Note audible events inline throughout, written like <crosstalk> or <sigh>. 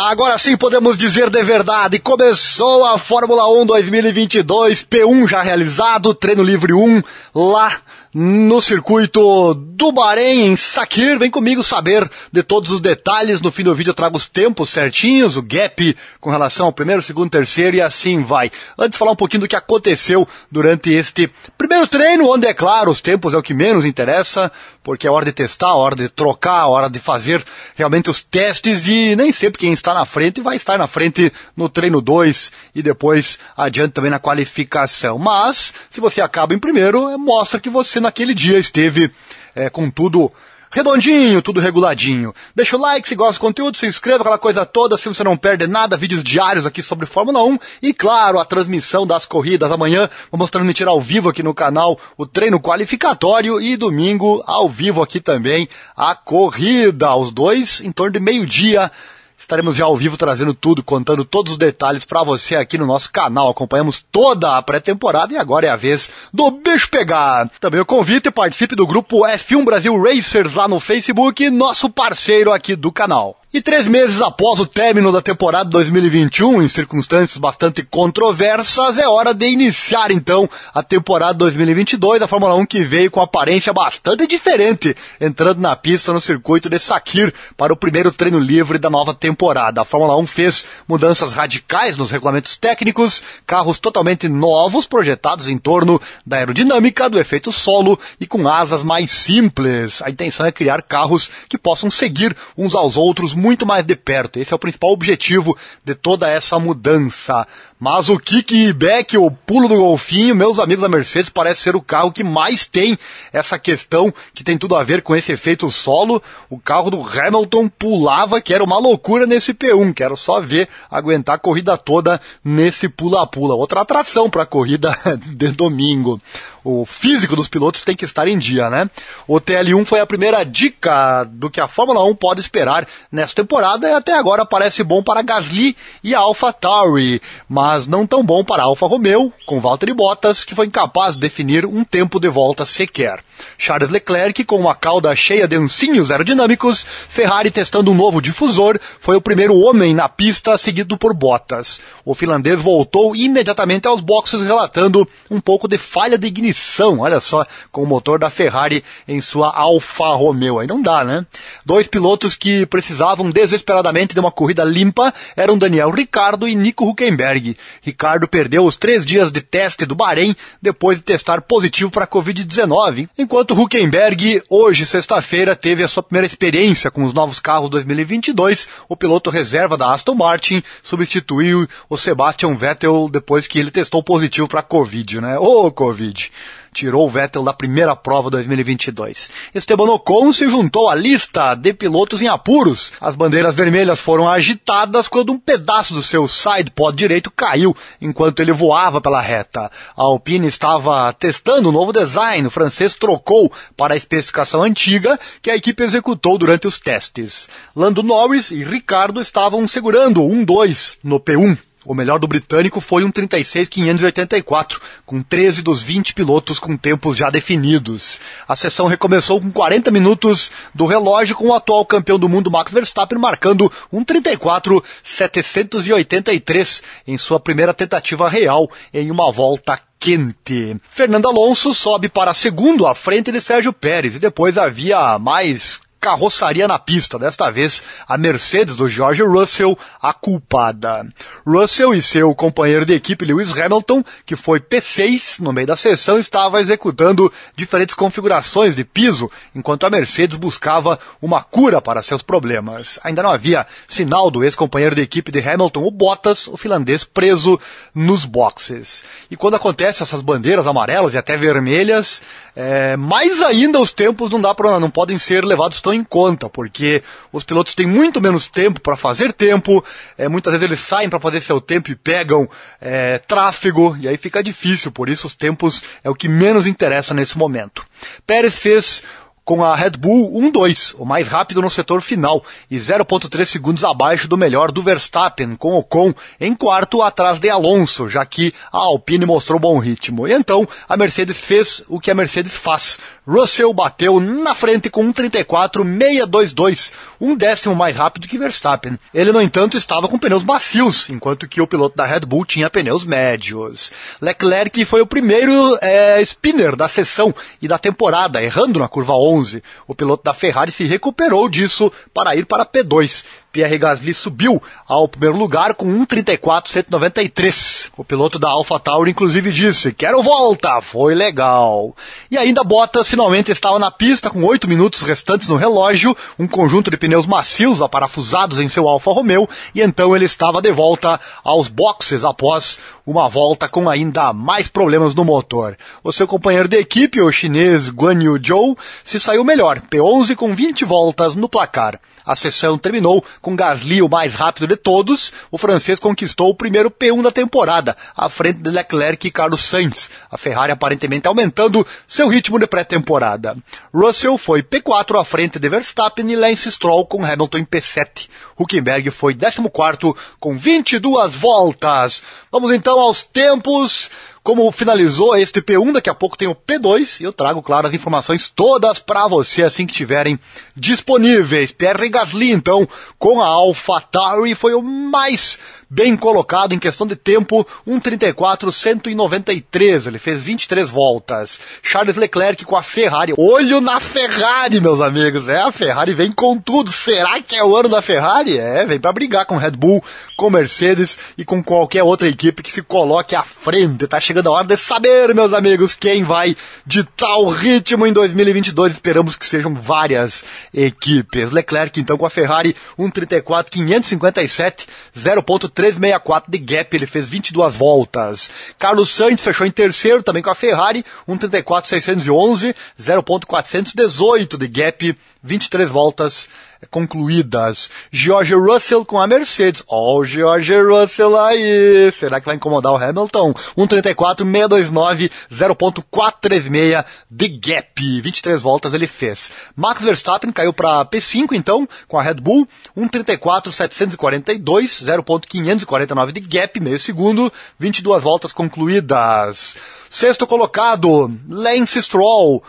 Agora sim podemos dizer de verdade, começou a Fórmula 1 2022, P1 já realizado, treino livre 1 lá no circuito do Bahrein, em Sakir. Vem comigo saber de todos os detalhes. No fim do vídeo eu trago os tempos certinhos, o gap com relação ao primeiro, segundo, terceiro e assim vai. Antes falar um pouquinho do que aconteceu durante este primeiro treino, onde é claro, os tempos é o que menos interessa, porque é hora de testar, hora de trocar, hora de fazer realmente os testes e nem sempre quem está na frente vai estar na frente no treino 2 e depois adiante também na qualificação. Mas, se você acaba em primeiro, mostra que você naquele dia esteve é, com tudo redondinho, tudo reguladinho. Deixa o like se gosta do conteúdo, se inscreva, aquela coisa toda, se você não perde nada, vídeos diários aqui sobre Fórmula 1 e, claro, a transmissão das corridas. Amanhã vamos transmitir ao vivo aqui no canal o treino qualificatório e domingo ao vivo aqui também a corrida. Os dois em torno de meio-dia Estaremos já ao vivo trazendo tudo, contando todos os detalhes para você aqui no nosso canal. Acompanhamos toda a pré-temporada e agora é a vez do bicho pegar. Também o convite, participe do grupo F1 Brasil Racers lá no Facebook, nosso parceiro aqui do canal. E três meses após o término da temporada 2021, em circunstâncias bastante controversas, é hora de iniciar então a temporada 2022 da Fórmula 1 que veio com aparência bastante diferente, entrando na pista no circuito de Sakir para o primeiro treino livre da nova temporada. A Fórmula 1 fez mudanças radicais nos regulamentos técnicos, carros totalmente novos projetados em torno da aerodinâmica, do efeito solo e com asas mais simples. A intenção é criar carros que possam seguir uns aos outros muito mais de perto. Esse é o principal objetivo de toda essa mudança. Mas o kickback, o pulo do golfinho, meus amigos da Mercedes, parece ser o carro que mais tem essa questão que tem tudo a ver com esse efeito solo. O carro do Hamilton pulava, que era uma loucura nesse P1. Quero só ver aguentar a corrida toda nesse pula-pula. Outra atração para a corrida <laughs> de domingo. O físico dos pilotos tem que estar em dia, né? O TL1 foi a primeira dica do que a Fórmula 1 pode esperar nessa temporada e até agora parece bom para Gasly e a AlphaTauri. Mas mas não tão bom para Alfa Romeo, com Valtteri Bottas, que foi incapaz de definir um tempo de volta sequer. Charles Leclerc, com uma cauda cheia de ancinhos aerodinâmicos, Ferrari testando um novo difusor, foi o primeiro homem na pista, seguido por Bottas. O finlandês voltou imediatamente aos boxes, relatando um pouco de falha de ignição, olha só, com o motor da Ferrari em sua Alfa Romeo. Aí não dá, né? Dois pilotos que precisavam desesperadamente de uma corrida limpa eram Daniel Ricciardo e Nico Huckenberg. Ricardo perdeu os três dias de teste do Bahrein depois de testar positivo para a Covid-19, enquanto Huckenberg, hoje, sexta-feira, teve a sua primeira experiência com os novos carros 2022. O piloto reserva da Aston Martin substituiu o Sebastian Vettel depois que ele testou positivo para Covid, né? Ô, Covid! Tirou o Vettel da primeira prova 2022. Esteban Ocon se juntou à lista de pilotos em apuros. As bandeiras vermelhas foram agitadas quando um pedaço do seu side pod direito caiu enquanto ele voava pela reta. A Alpine estava testando o um novo design. O francês trocou para a especificação antiga que a equipe executou durante os testes. Lando Norris e Ricardo estavam segurando um 2 no P1. O melhor do britânico foi um 36.584, com 13 dos 20 pilotos com tempos já definidos. A sessão recomeçou com 40 minutos do relógio, com o atual campeão do mundo Max Verstappen marcando um 34.783 em sua primeira tentativa real em uma volta quente. Fernando Alonso sobe para segundo à frente de Sérgio Pérez e depois havia mais carroçaria na pista, desta vez a Mercedes do George Russell, a culpada. Russell e seu companheiro de equipe Lewis Hamilton, que foi P6 no meio da sessão, estava executando diferentes configurações de piso, enquanto a Mercedes buscava uma cura para seus problemas. Ainda não havia sinal do ex-companheiro de equipe de Hamilton, o Bottas, o finlandês preso nos boxes. E quando acontecem essas bandeiras amarelas e até vermelhas, é, mais ainda os tempos não dá para não podem ser levados em conta, porque os pilotos têm muito menos tempo para fazer tempo, é, muitas vezes eles saem para fazer seu tempo e pegam é, tráfego, e aí fica difícil, por isso os tempos é o que menos interessa nesse momento. Pérez fez com a Red Bull 1-2, o mais rápido no setor final, e 0.3 segundos abaixo do melhor do Verstappen, com Ocon em quarto atrás de Alonso, já que a Alpine mostrou bom ritmo. E então a Mercedes fez o que a Mercedes faz. Russell bateu na frente com 1.34.622, um décimo mais rápido que Verstappen. Ele, no entanto, estava com pneus macios, enquanto que o piloto da Red Bull tinha pneus médios. Leclerc foi o primeiro é, spinner da sessão e da temporada, errando na curva 11. O piloto da Ferrari se recuperou disso para ir para P2 Pierre Gasly subiu ao primeiro lugar com 1:34.193. O piloto da AlphaTauri inclusive disse: "Quero volta, foi legal". E ainda Bottas finalmente estava na pista com 8 minutos restantes no relógio, um conjunto de pneus macios aparafusados em seu Alfa Romeo, e então ele estava de volta aos boxes após uma volta com ainda mais problemas no motor. O seu companheiro de equipe, o chinês Guan Yu Zhou, se saiu melhor, P11 com 20 voltas no placar. A sessão terminou com Gasly o mais rápido de todos. O francês conquistou o primeiro P1 da temporada, à frente de Leclerc e Carlos Sainz. A Ferrari aparentemente aumentando seu ritmo de pré-temporada. Russell foi P4 à frente de Verstappen e Lance Stroll com Hamilton em P7. Huckenberg foi 14 com 22 voltas. Vamos então aos tempos como finalizou este P1, daqui a pouco tem o P2 e eu trago, claro, as informações todas para você assim que estiverem disponíveis. Pierre Gasly, então, com a AlphaTauri foi o mais bem colocado em questão de tempo, 1:34 193, ele fez 23 voltas. Charles Leclerc com a Ferrari. Olho na Ferrari, meus amigos. É, a Ferrari vem com tudo. Será que é o ano da Ferrari? É, vem para brigar com Red Bull, com Mercedes e com qualquer outra equipe que se coloque à frente. Tá chegando a hora de saber, meus amigos, quem vai ditar o ritmo em 2022. Esperamos que sejam várias equipes. Leclerc então com a Ferrari 1:34 557 0.3 364 de gap, ele fez 22 voltas. Carlos Sainz fechou em terceiro, também com a Ferrari, 134.611, 0.418 de gap, 23 voltas concluídas. George Russell com a Mercedes. Ó, oh, o George Russell aí. Será que vai incomodar o Hamilton? 134.629, 0.436 de gap. 23 voltas ele fez. Max Verstappen caiu para P5 então, com a Red Bull. 134.742, 0.549 de gap, meio segundo. 22 voltas concluídas. Sexto colocado, Lance Stroll.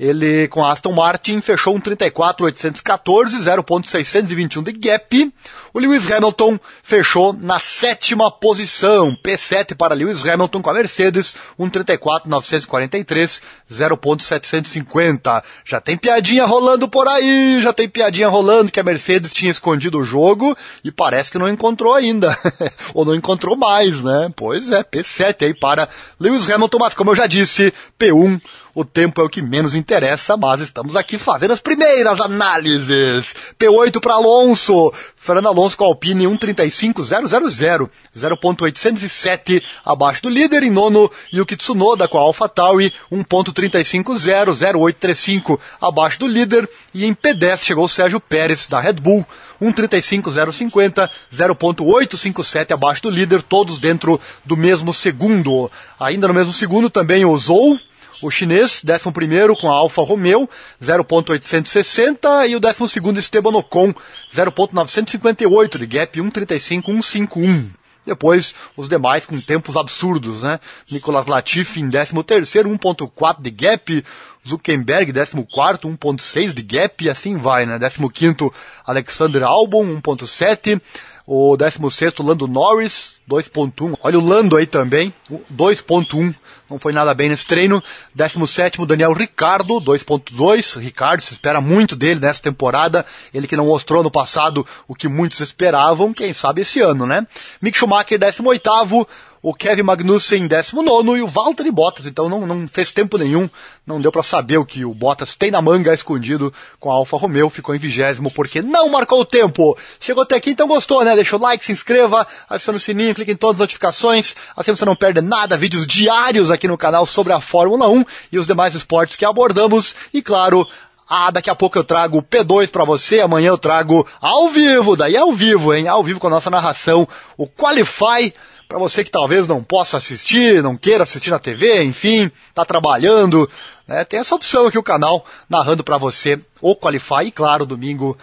Ele, com a Aston Martin, fechou um 34,814, 0,621 de gap. O Lewis Hamilton fechou na sétima posição, P7 para Lewis Hamilton com a Mercedes, um 34,943, 0,750. Já tem piadinha rolando por aí, já tem piadinha rolando que a Mercedes tinha escondido o jogo e parece que não encontrou ainda. <laughs> Ou não encontrou mais, né? Pois é, P7 aí para Lewis Hamilton, mas como eu já disse, P1 o tempo é o que menos interessa, mas estamos aqui fazendo as primeiras análises. P8 para Alonso. Fernando Alonso com a Alpine 1.35.000, 0.807 abaixo do líder. Em nono, Yuki Tsunoda com a AlphaTauri 1.35.0, 0.835 abaixo do líder. E em P10 chegou o Sérgio Pérez da Red Bull 1.35.050, 0.857 abaixo do líder, todos dentro do mesmo segundo. Ainda no mesmo segundo também o Zou o chinês, 11 com a Alfa Romeo, 0.860 e o 12 Esteban Ocon, 0.958 de gap, 1.35.151. Depois, os demais com tempos absurdos, né? Nicolas Latifi em 13 1.4 de gap, Zuckerberg 14 1.6 de gap e assim vai, né? 15 Alexander Albon, 1.7, o 16 Lando Norris, 2.1. Olha o Lando aí também, 2.1. Não foi nada bem nesse treino. 17 Daniel Ricardo, 2.2. Ricardo, se espera muito dele nessa temporada. Ele que não mostrou no passado o que muitos esperavam, quem sabe esse ano, né? Mick Schumacher, 18 o Kevin Magnussen em 19 e o Valtteri Bottas, então não, não fez tempo nenhum, não deu para saber o que o Bottas tem na manga escondido com a Alfa Romeo, ficou em vigésimo porque não marcou o tempo. Chegou até aqui, então gostou, né? Deixa o like, se inscreva, acione o sininho, clique em todas as notificações, assim você não perde nada, vídeos diários aqui no canal sobre a Fórmula 1 e os demais esportes que abordamos e claro, ah, daqui a pouco eu trago o P2 para você, amanhã eu trago ao vivo, daí é ao vivo, hein? Ao vivo com a nossa narração, o Qualify para você que talvez não possa assistir, não queira assistir na TV, enfim, está trabalhando, né? Tem essa opção aqui o canal narrando para você o Qualify e claro, domingo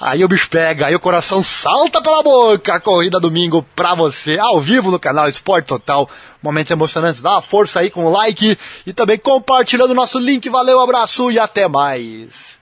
Aí o bicho pega, aí o coração salta pela boca. Corrida domingo pra você, ao vivo no canal Esporte Total. Momentos emocionantes. Dá uma força aí com o like e também compartilhando o nosso link. Valeu, abraço e até mais.